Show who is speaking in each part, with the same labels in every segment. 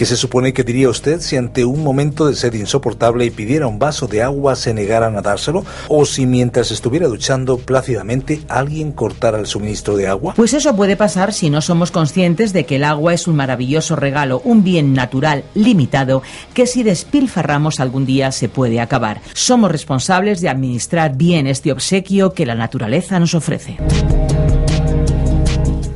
Speaker 1: ¿Qué se supone que diría usted si ante un momento de sed insoportable y pidiera un vaso de agua se negaran a dárselo? ¿O si mientras estuviera duchando plácidamente alguien cortara el suministro de agua?
Speaker 2: Pues eso puede pasar si no somos conscientes de que el agua es un maravilloso regalo, un bien natural limitado que si despilfarramos algún día se puede acabar. Somos responsables de administrar bien este obsequio que la naturaleza nos ofrece.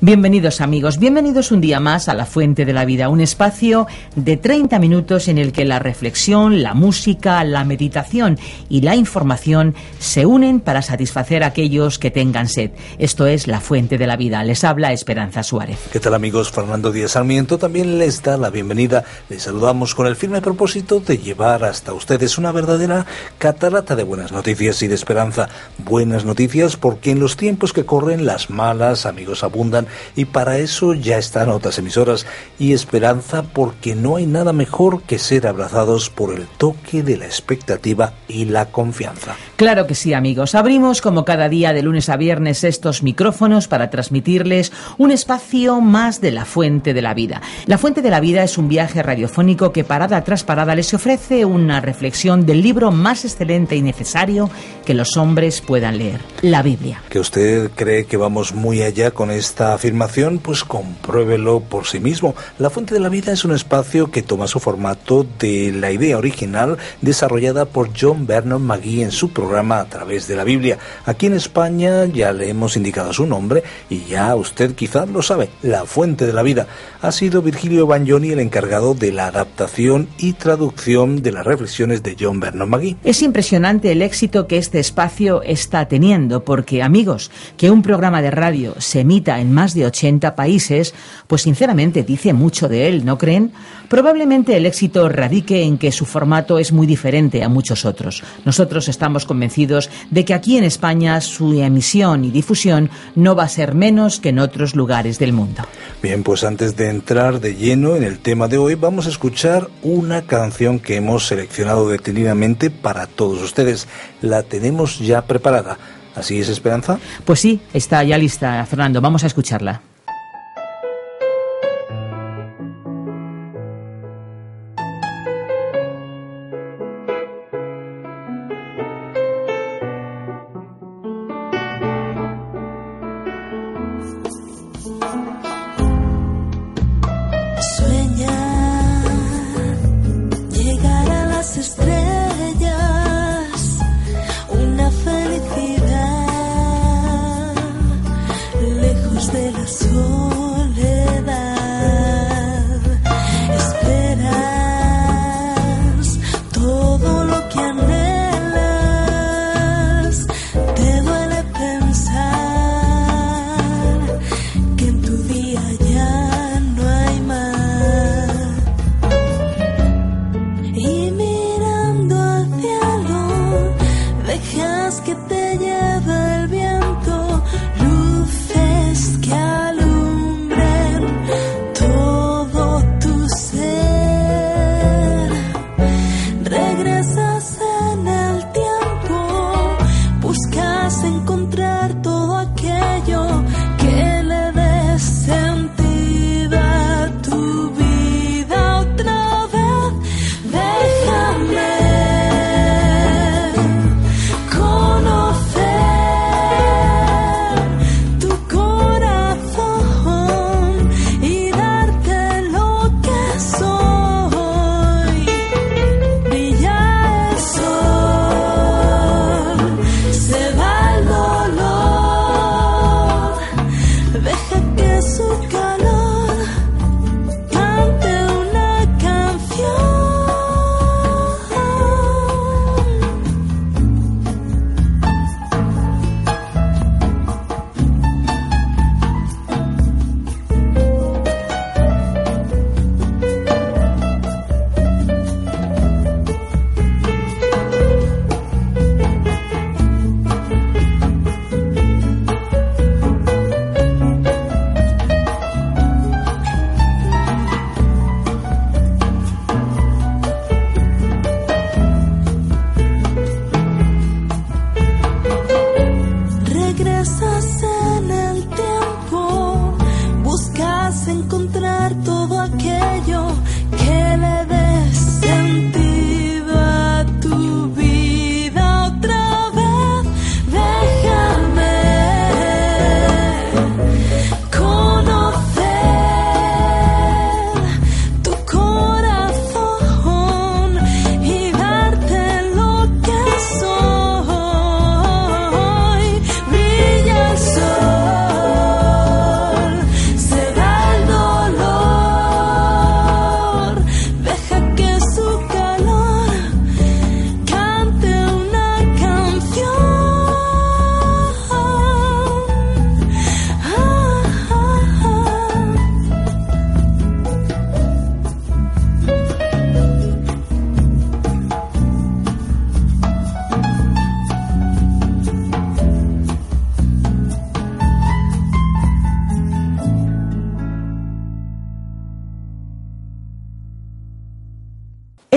Speaker 2: Bienvenidos amigos, bienvenidos un día más a La Fuente de la Vida, un espacio de 30 minutos en el que la reflexión, la música, la meditación y la información se unen para satisfacer a aquellos que tengan sed. Esto es La Fuente de la Vida. Les habla Esperanza Suárez.
Speaker 1: ¿Qué tal amigos? Fernando Díaz Sarmiento también les da la bienvenida. Les saludamos con el firme propósito de llevar hasta ustedes una verdadera catarata de buenas noticias y de esperanza. Buenas noticias porque en los tiempos que corren las malas, amigos, abundan y para eso ya están otras emisoras y esperanza porque no hay nada mejor que ser abrazados por el toque de la expectativa y la confianza.
Speaker 2: Claro que sí, amigos. Abrimos como cada día de lunes a viernes estos micrófonos para transmitirles un espacio más de la fuente de la vida. La fuente de la vida es un viaje radiofónico que parada tras parada les ofrece una reflexión del libro más excelente y necesario que los hombres puedan leer, la Biblia.
Speaker 1: ¿Que usted cree que vamos muy allá con esta afirmación? Pues compruébelo por sí mismo. La fuente de la vida es un espacio que toma su formato de la idea original desarrollada por John Vernon McGee en su programa a través de la Biblia. Aquí en España ya le hemos indicado su nombre y ya usted quizás lo sabe. La fuente de la vida ha sido Virgilio Bagnoni el encargado de la adaptación y traducción de las reflexiones de John Vernon McGee.
Speaker 2: Es impresionante el éxito que este espacio está teniendo porque, amigos, que un programa de radio se emita en más de 80 países, pues sinceramente dice mucho de él, ¿no creen? Probablemente el éxito radique en que su formato es muy diferente a muchos otros. Nosotros estamos convencidos de que aquí en España su emisión y difusión no va a ser menos que en otros lugares del mundo.
Speaker 1: Bien, pues antes de entrar de lleno en el tema de hoy, vamos a escuchar una canción que hemos seleccionado detenidamente para todos ustedes. La tenemos ya preparada. ¿Así es, Esperanza?
Speaker 2: Pues sí, está ya lista, Fernando. Vamos a escucharla.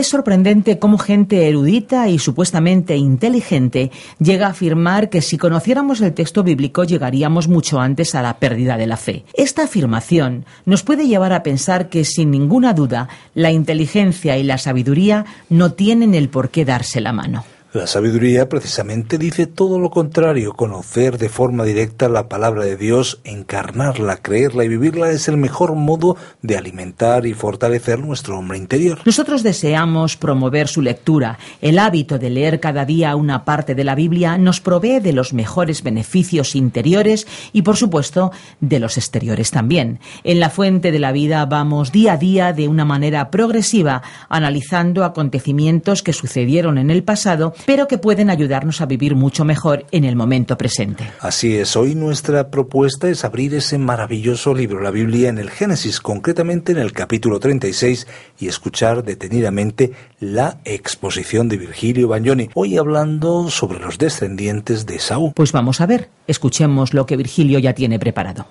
Speaker 2: Es sorprendente cómo gente erudita y supuestamente inteligente llega a afirmar que si conociéramos el texto bíblico llegaríamos mucho antes a la pérdida de la fe. Esta afirmación nos puede llevar a pensar que sin ninguna duda la inteligencia y la sabiduría no tienen el por qué darse la mano.
Speaker 1: La sabiduría precisamente dice todo lo contrario. Conocer de forma directa la palabra de Dios, encarnarla, creerla y vivirla es el mejor modo de alimentar y fortalecer nuestro hombre interior.
Speaker 2: Nosotros deseamos promover su lectura. El hábito de leer cada día una parte de la Biblia nos provee de los mejores beneficios interiores y, por supuesto, de los exteriores también. En la fuente de la vida vamos día a día de una manera progresiva, analizando acontecimientos que sucedieron en el pasado pero que pueden ayudarnos a vivir mucho mejor en el momento presente.
Speaker 1: Así es, hoy nuestra propuesta es abrir ese maravilloso libro, la Biblia, en el Génesis, concretamente en el capítulo 36, y escuchar detenidamente la exposición de Virgilio Bagnoni, hoy hablando sobre los descendientes de Saúl.
Speaker 2: Pues vamos a ver, escuchemos lo que Virgilio ya tiene preparado.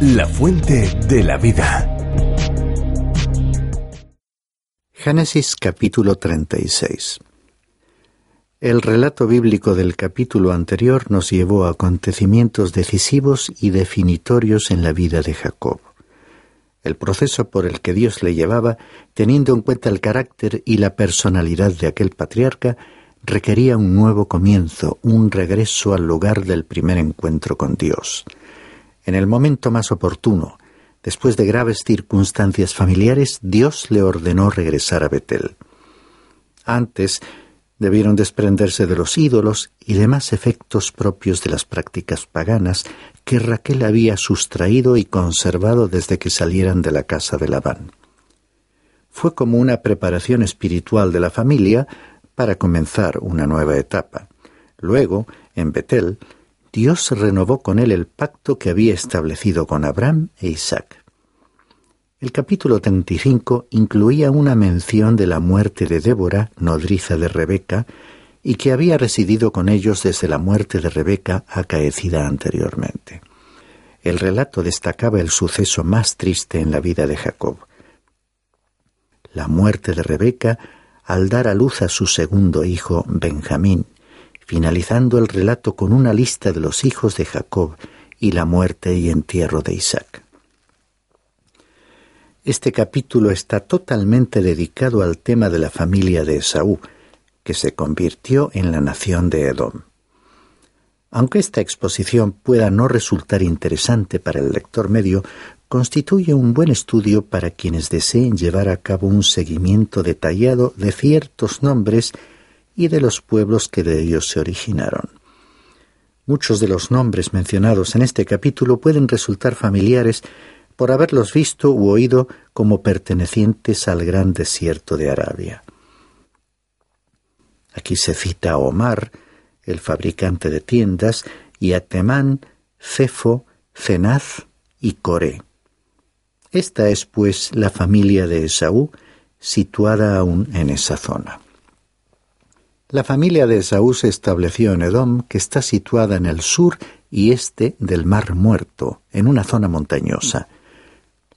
Speaker 3: La fuente de la vida.
Speaker 4: Génesis capítulo 36 El relato bíblico del capítulo anterior nos llevó a acontecimientos decisivos y definitorios en la vida de Jacob. El proceso por el que Dios le llevaba, teniendo en cuenta el carácter y la personalidad de aquel patriarca, requería un nuevo comienzo, un regreso al lugar del primer encuentro con Dios. En el momento más oportuno, Después de graves circunstancias familiares, Dios le ordenó regresar a Betel. Antes, debieron desprenderse de los ídolos y demás efectos propios de las prácticas paganas que Raquel había sustraído y conservado desde que salieran de la casa de Labán. Fue como una preparación espiritual de la familia para comenzar una nueva etapa. Luego, en Betel, Dios renovó con él el pacto que había establecido con Abraham e Isaac. El capítulo 35 incluía una mención de la muerte de Débora, nodriza de Rebeca, y que había residido con ellos desde la muerte de Rebeca acaecida anteriormente. El relato destacaba el suceso más triste en la vida de Jacob. La muerte de Rebeca al dar a luz a su segundo hijo, Benjamín, finalizando el relato con una lista de los hijos de Jacob y la muerte y entierro de Isaac. Este capítulo está totalmente dedicado al tema de la familia de Esaú, que se convirtió en la nación de Edom. Aunque esta exposición pueda no resultar interesante para el lector medio, constituye un buen estudio para quienes deseen llevar a cabo un seguimiento detallado de ciertos nombres y de los pueblos que de ellos se originaron. Muchos de los nombres mencionados en este capítulo pueden resultar familiares por haberlos visto u oído como pertenecientes al gran desierto de Arabia. Aquí se cita a Omar, el fabricante de tiendas, y a Temán, Cefo, Cenaz y Coré. Esta es, pues, la familia de Esaú, situada aún en esa zona. La familia de Esaú se estableció en Edom, que está situada en el sur y este del Mar Muerto, en una zona montañosa.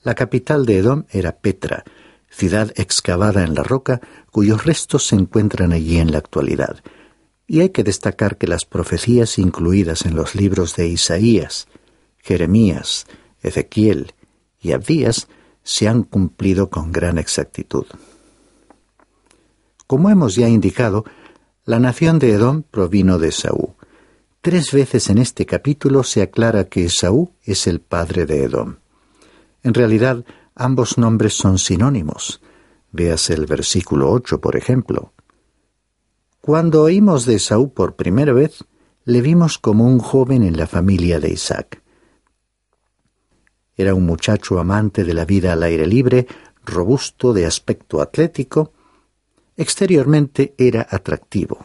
Speaker 4: La capital de Edom era Petra, ciudad excavada en la roca, cuyos restos se encuentran allí en la actualidad. Y hay que destacar que las profecías incluidas en los libros de Isaías, Jeremías, Ezequiel y Abdías se han cumplido con gran exactitud. Como hemos ya indicado, la nación de Edom provino de Esaú. Tres veces en este capítulo se aclara que Esaú es el padre de Edom. En realidad, ambos nombres son sinónimos. Véase el versículo 8, por ejemplo. Cuando oímos de Esaú por primera vez, le vimos como un joven en la familia de Isaac. Era un muchacho amante de la vida al aire libre, robusto, de aspecto atlético, Exteriormente era atractivo.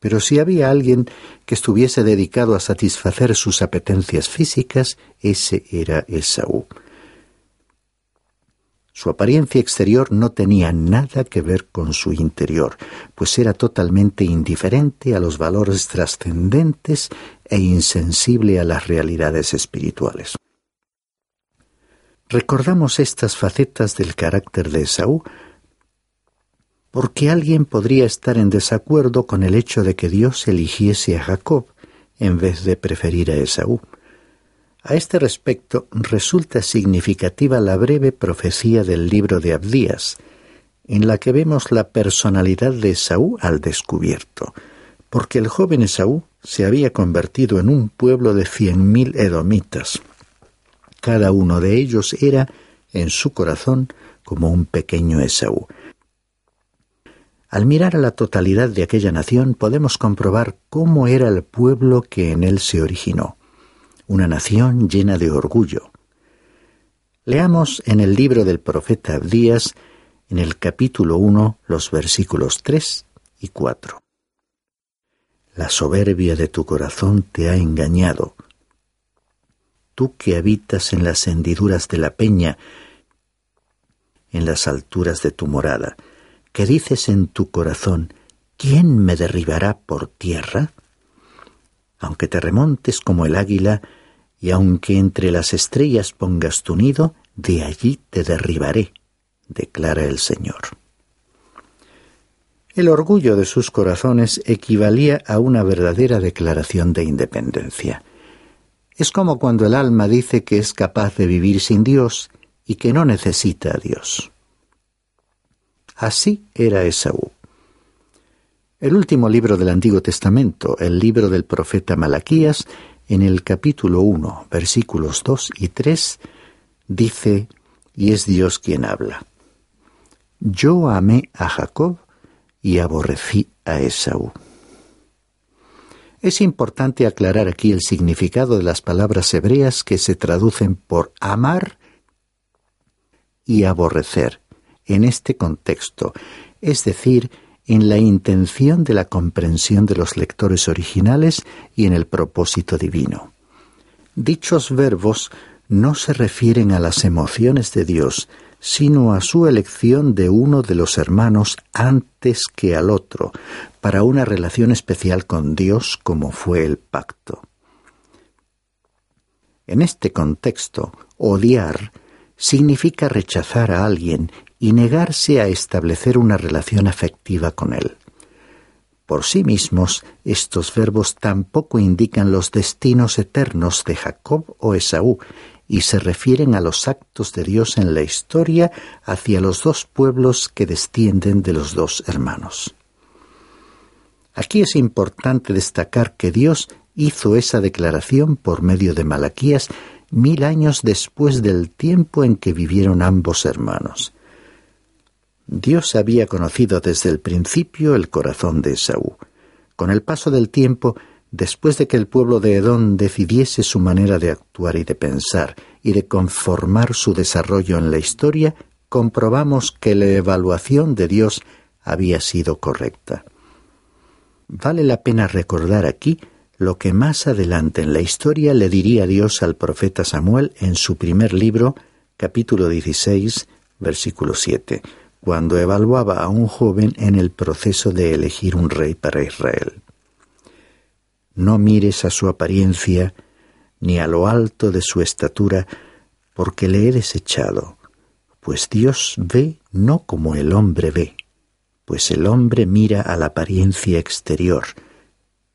Speaker 4: Pero si había alguien que estuviese dedicado a satisfacer sus apetencias físicas, ese era Esaú. Su apariencia exterior no tenía nada que ver con su interior, pues era totalmente indiferente a los valores trascendentes e insensible a las realidades espirituales. Recordamos estas facetas del carácter de Esaú porque alguien podría estar en desacuerdo con el hecho de que Dios eligiese a Jacob en vez de preferir a Esaú. A este respecto resulta significativa la breve profecía del libro de Abdías, en la que vemos la personalidad de Esaú al descubierto, porque el joven Esaú se había convertido en un pueblo de cien mil edomitas. Cada uno de ellos era, en su corazón, como un pequeño Esaú. Al mirar a la totalidad de aquella nación podemos comprobar cómo era el pueblo que en él se originó, una nación llena de orgullo. Leamos en el libro del profeta Abdías, en el capítulo 1, los versículos 3 y 4. La soberbia de tu corazón te ha engañado. Tú que habitas en las hendiduras de la peña, en las alturas de tu morada, que dices en tu corazón, ¿quién me derribará por tierra? Aunque te remontes como el águila, y aunque entre las estrellas pongas tu nido, de allí te derribaré, declara el Señor. El orgullo de sus corazones equivalía a una verdadera declaración de independencia. Es como cuando el alma dice que es capaz de vivir sin Dios y que no necesita a Dios. Así era Esaú. El último libro del Antiguo Testamento, el libro del profeta Malaquías, en el capítulo 1, versículos 2 y 3, dice, y es Dios quien habla. Yo amé a Jacob y aborrecí a Esaú. Es importante aclarar aquí el significado de las palabras hebreas que se traducen por amar y aborrecer en este contexto, es decir, en la intención de la comprensión de los lectores originales y en el propósito divino. Dichos verbos no se refieren a las emociones de Dios, sino a su elección de uno de los hermanos antes que al otro, para una relación especial con Dios como fue el pacto. En este contexto, odiar significa rechazar a alguien y negarse a establecer una relación afectiva con él. Por sí mismos, estos verbos tampoco indican los destinos eternos de Jacob o Esaú, y se refieren a los actos de Dios en la historia hacia los dos pueblos que descienden de los dos hermanos. Aquí es importante destacar que Dios hizo esa declaración por medio de Malaquías mil años después del tiempo en que vivieron ambos hermanos. Dios había conocido desde el principio el corazón de Esaú. Con el paso del tiempo, después de que el pueblo de Edom decidiese su manera de actuar y de pensar y de conformar su desarrollo en la historia, comprobamos que la evaluación de Dios había sido correcta. Vale la pena recordar aquí lo que más adelante en la historia le diría Dios al profeta Samuel en su primer libro, capítulo 16, versículo 7 cuando evaluaba a un joven en el proceso de elegir un rey para Israel. No mires a su apariencia ni a lo alto de su estatura, porque le he desechado, pues Dios ve no como el hombre ve, pues el hombre mira a la apariencia exterior,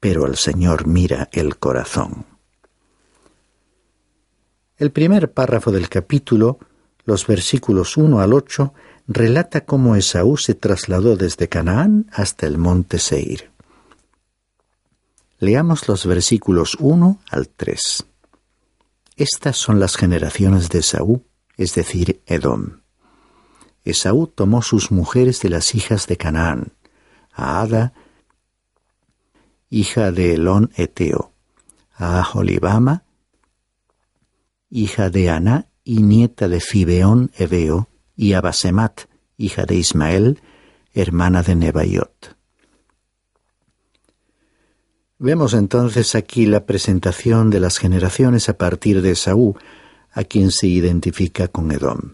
Speaker 4: pero el Señor mira el corazón. El primer párrafo del capítulo, los versículos 1 al 8, relata cómo Esaú se trasladó desde Canaán hasta el monte Seir. Leamos los versículos 1 al 3. Estas son las generaciones de Esaú, es decir, Edom. Esaú tomó sus mujeres de las hijas de Canaán, a Ada, hija de Elón Eteo, a Aholibama, hija de Aná y nieta de Fibeón Ebeo, y a Basemat, hija de Ismael, hermana de Nebaiot. Vemos entonces aquí la presentación de las generaciones a partir de Saúl, a quien se identifica con Edom.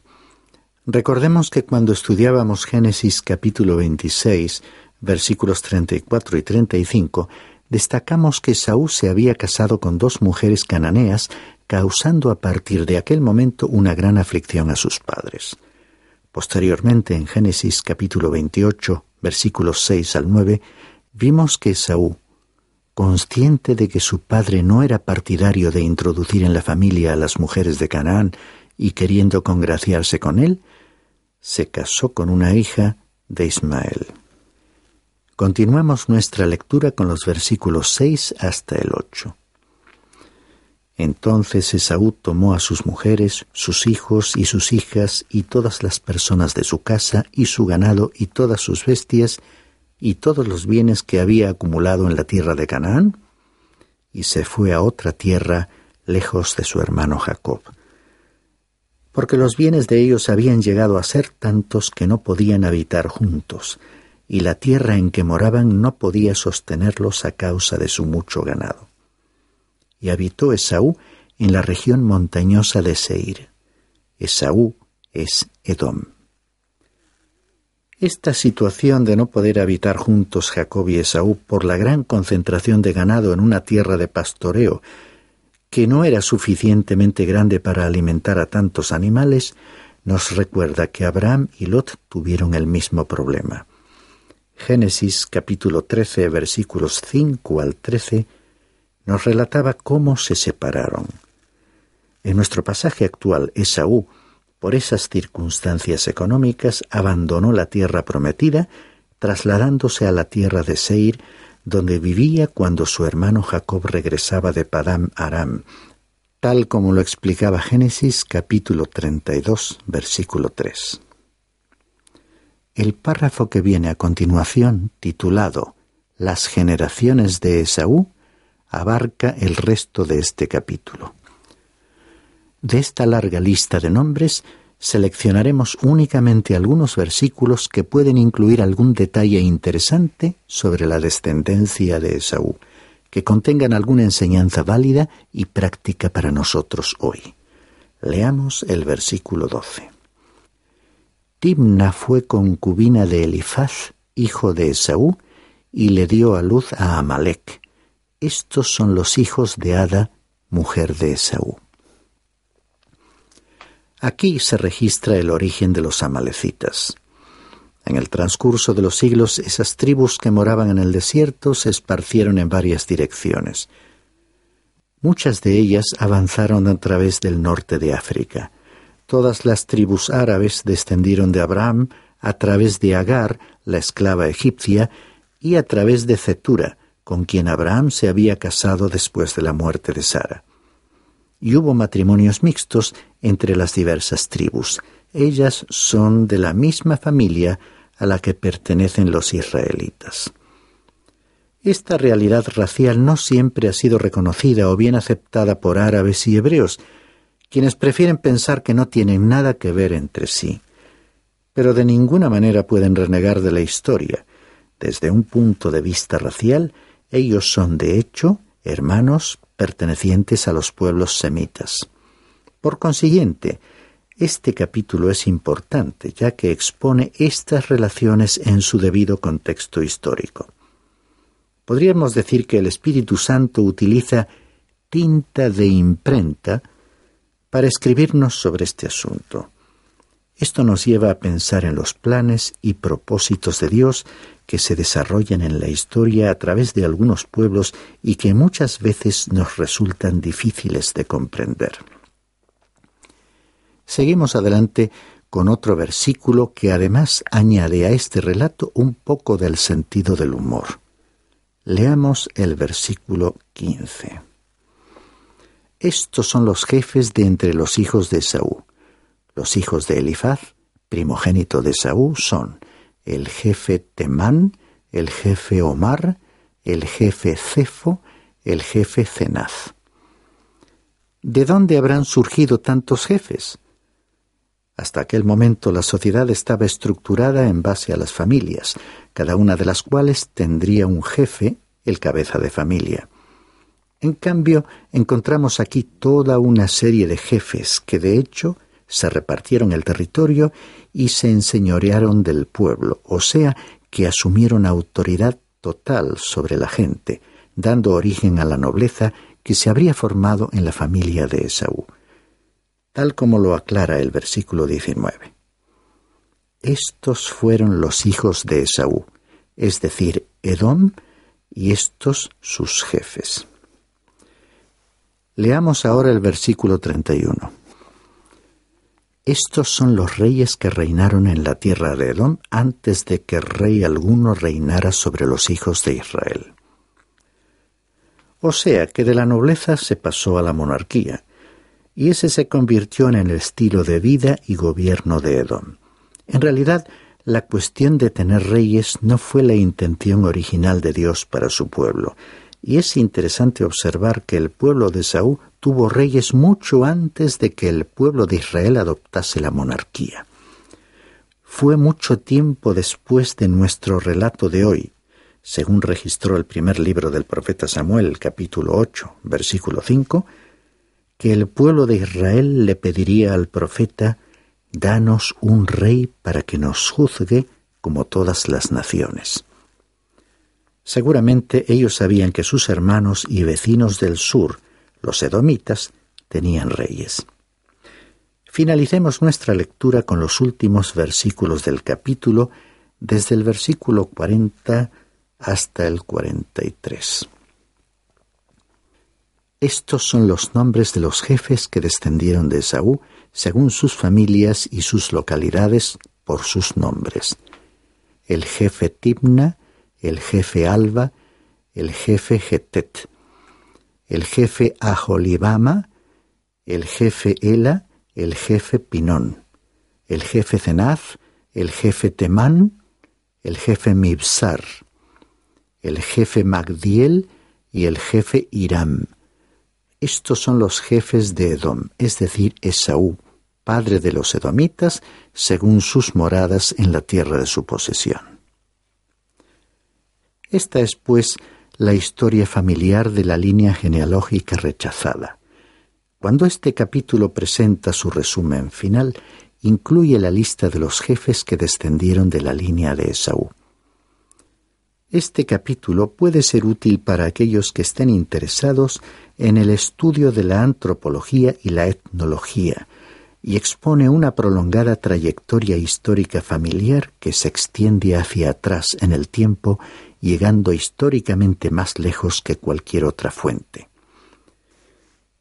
Speaker 4: Recordemos que cuando estudiábamos Génesis capítulo 26, versículos 34 y 35, destacamos que Saúl se había casado con dos mujeres cananeas causando a partir de aquel momento una gran aflicción a sus padres. Posteriormente, en Génesis capítulo 28, versículos 6 al 9, vimos que Esaú, consciente de que su padre no era partidario de introducir en la familia a las mujeres de Canaán y queriendo congraciarse con él, se casó con una hija de Ismael. Continuamos nuestra lectura con los versículos 6 hasta el 8. Entonces Esaú tomó a sus mujeres, sus hijos y sus hijas y todas las personas de su casa y su ganado y todas sus bestias y todos los bienes que había acumulado en la tierra de Canaán y se fue a otra tierra lejos de su hermano Jacob. Porque los bienes de ellos habían llegado a ser tantos que no podían habitar juntos, y la tierra en que moraban no podía sostenerlos a causa de su mucho ganado. Y habitó Esaú en la región montañosa de Seir. Esaú es Edom. Esta situación de no poder habitar juntos Jacob y Esaú por la gran concentración de ganado en una tierra de pastoreo que no era suficientemente grande para alimentar a tantos animales, nos recuerda que Abraham y Lot tuvieron el mismo problema. Génesis capítulo 13 versículos 5 al 13 nos relataba cómo se separaron. En nuestro pasaje actual, Esaú, por esas circunstancias económicas, abandonó la tierra prometida, trasladándose a la tierra de Seir, donde vivía cuando su hermano Jacob regresaba de Padam Aram, tal como lo explicaba Génesis capítulo 32, versículo 3. El párrafo que viene a continuación, titulado Las generaciones de Esaú, abarca el resto de este capítulo. De esta larga lista de nombres, seleccionaremos únicamente algunos versículos que pueden incluir algún detalle interesante sobre la descendencia de Esaú, que contengan alguna enseñanza válida y práctica para nosotros hoy. Leamos el versículo 12. Timna fue concubina de Elifaz, hijo de Esaú, y le dio a luz a Amalek. Estos son los hijos de Ada, mujer de Esaú. Aquí se registra el origen de los amalecitas. En el transcurso de los siglos, esas tribus que moraban en el desierto se esparcieron en varias direcciones. Muchas de ellas avanzaron a través del norte de África. Todas las tribus árabes descendieron de Abraham a través de Agar, la esclava egipcia, y a través de Cetura, con quien Abraham se había casado después de la muerte de Sara. Y hubo matrimonios mixtos entre las diversas tribus. Ellas son de la misma familia a la que pertenecen los israelitas. Esta realidad racial no siempre ha sido reconocida o bien aceptada por árabes y hebreos, quienes prefieren pensar que no tienen nada que ver entre sí, pero de ninguna manera pueden renegar de la historia. Desde un punto de vista racial, ellos son de hecho hermanos pertenecientes a los pueblos semitas. Por consiguiente, este capítulo es importante ya que expone estas relaciones en su debido contexto histórico. Podríamos decir que el Espíritu Santo utiliza tinta de imprenta para escribirnos sobre este asunto. Esto nos lleva a pensar en los planes y propósitos de Dios que se desarrollan en la historia a través de algunos pueblos y que muchas veces nos resultan difíciles de comprender. Seguimos adelante con otro versículo que además añade a este relato un poco del sentido del humor. Leamos el versículo 15. Estos son los jefes de entre los hijos de Saúl. Los hijos de Elifaz, primogénito de Saúl, son el jefe Temán, el jefe Omar, el jefe Cefo, el jefe Cenaz. ¿De dónde habrán surgido tantos jefes? Hasta aquel momento la sociedad estaba estructurada en base a las familias, cada una de las cuales tendría un jefe, el cabeza de familia. En cambio, encontramos aquí toda una serie de jefes que de hecho se repartieron el territorio y se enseñorearon del pueblo, o sea, que asumieron autoridad total sobre la gente, dando origen a la nobleza que se habría formado en la familia de Esaú, tal como lo aclara el versículo 19. Estos fueron los hijos de Esaú, es decir, Edom, y estos sus jefes. Leamos ahora el versículo 31. Estos son los reyes que reinaron en la tierra de Edom antes de que rey alguno reinara sobre los hijos de Israel. O sea que de la nobleza se pasó a la monarquía, y ese se convirtió en el estilo de vida y gobierno de Edom. En realidad, la cuestión de tener reyes no fue la intención original de Dios para su pueblo, y es interesante observar que el pueblo de Saúl tuvo reyes mucho antes de que el pueblo de Israel adoptase la monarquía. Fue mucho tiempo después de nuestro relato de hoy, según registró el primer libro del profeta Samuel, capítulo 8, versículo 5, que el pueblo de Israel le pediría al profeta Danos un rey para que nos juzgue como todas las naciones. Seguramente ellos sabían que sus hermanos y vecinos del sur, los edomitas, tenían reyes. Finalicemos nuestra lectura con los últimos versículos del capítulo, desde el versículo 40 hasta el 43. Estos son los nombres de los jefes que descendieron de Esaú, según sus familias y sus localidades por sus nombres. El jefe Tibna, el jefe Alba, el jefe Getet, el jefe Aholibama, el jefe Ela, el jefe Pinón, el jefe Zenaz, el jefe Temán, el jefe Mibsar, el jefe Magdiel y el jefe Iram, estos son los jefes de Edom, es decir, Esaú, padre de los edomitas, según sus moradas en la tierra de su posesión. Esta es, pues, la historia familiar de la línea genealógica rechazada. Cuando este capítulo presenta su resumen final, incluye la lista de los jefes que descendieron de la línea de Esaú. Este capítulo puede ser útil para aquellos que estén interesados en el estudio de la antropología y la etnología, y expone una prolongada trayectoria histórica familiar que se extiende hacia atrás en el tiempo, llegando históricamente más lejos que cualquier otra fuente.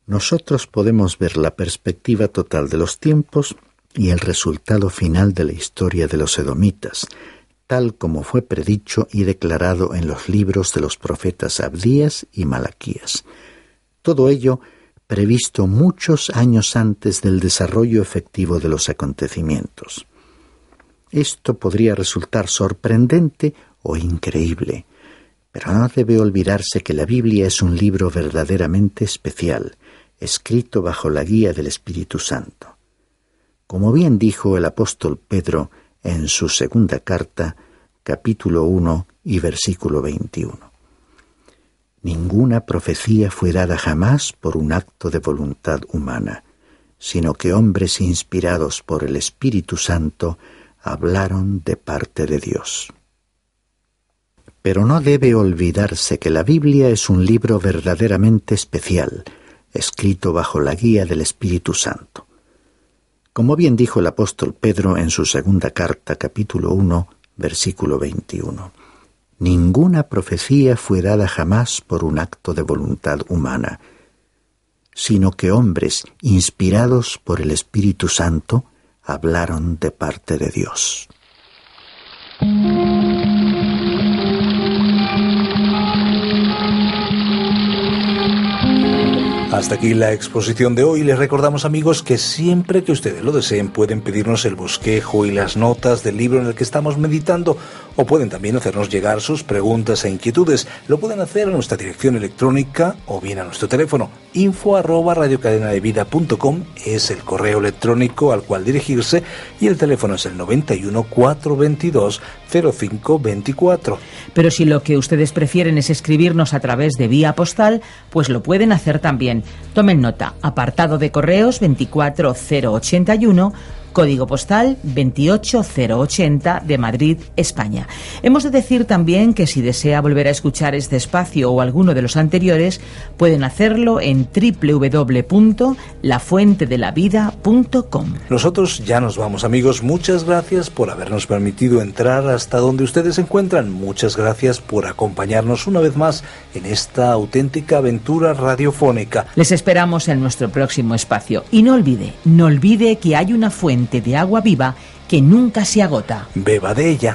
Speaker 4: Nosotros podemos ver la perspectiva total de los tiempos y el resultado final de la historia de los edomitas, tal como fue predicho y declarado en los libros de los profetas Abdías y Malaquías. Todo ello previsto muchos años antes del desarrollo efectivo de los acontecimientos. Esto podría resultar sorprendente increíble, pero no debe olvidarse que la Biblia es un libro verdaderamente especial, escrito bajo la guía del Espíritu Santo. Como bien dijo el apóstol Pedro en su segunda carta, capítulo 1 y versículo 21. Ninguna profecía fue dada jamás por un acto de voluntad humana, sino que hombres inspirados por el Espíritu Santo hablaron de parte de Dios. Pero no debe olvidarse que la Biblia es un libro verdaderamente especial, escrito bajo la guía del Espíritu Santo. Como bien dijo el apóstol Pedro en su segunda carta, capítulo 1, versículo 21. Ninguna profecía fue dada jamás por un acto de voluntad humana, sino que hombres inspirados por el Espíritu Santo hablaron de parte de Dios.
Speaker 1: Hasta aquí la exposición de hoy. Les recordamos amigos que siempre que ustedes lo deseen pueden pedirnos el bosquejo y las notas del libro en el que estamos meditando o pueden también hacernos llegar sus preguntas e inquietudes. Lo pueden hacer a nuestra dirección electrónica o bien a nuestro teléfono info arroba radiocadenadevida.com es el correo electrónico al cual dirigirse y el teléfono es el 91 422 0524.
Speaker 2: Pero si lo que ustedes prefieren es escribirnos a través de vía postal, pues lo pueden hacer también. Tomen nota, apartado de correos 24081 código postal 28080 de Madrid, España. Hemos de decir también que si desea volver a escuchar este espacio o alguno de los anteriores, pueden hacerlo en www.lafuentedelavida.com.
Speaker 1: Nosotros ya nos vamos amigos, muchas gracias por habernos permitido entrar hasta donde ustedes se encuentran. Muchas gracias por acompañarnos una vez más en esta auténtica aventura radiofónica.
Speaker 2: Les esperamos en nuestro próximo espacio y no olvide, no olvide que hay una de agua viva que nunca se agota.
Speaker 1: Beba de ella.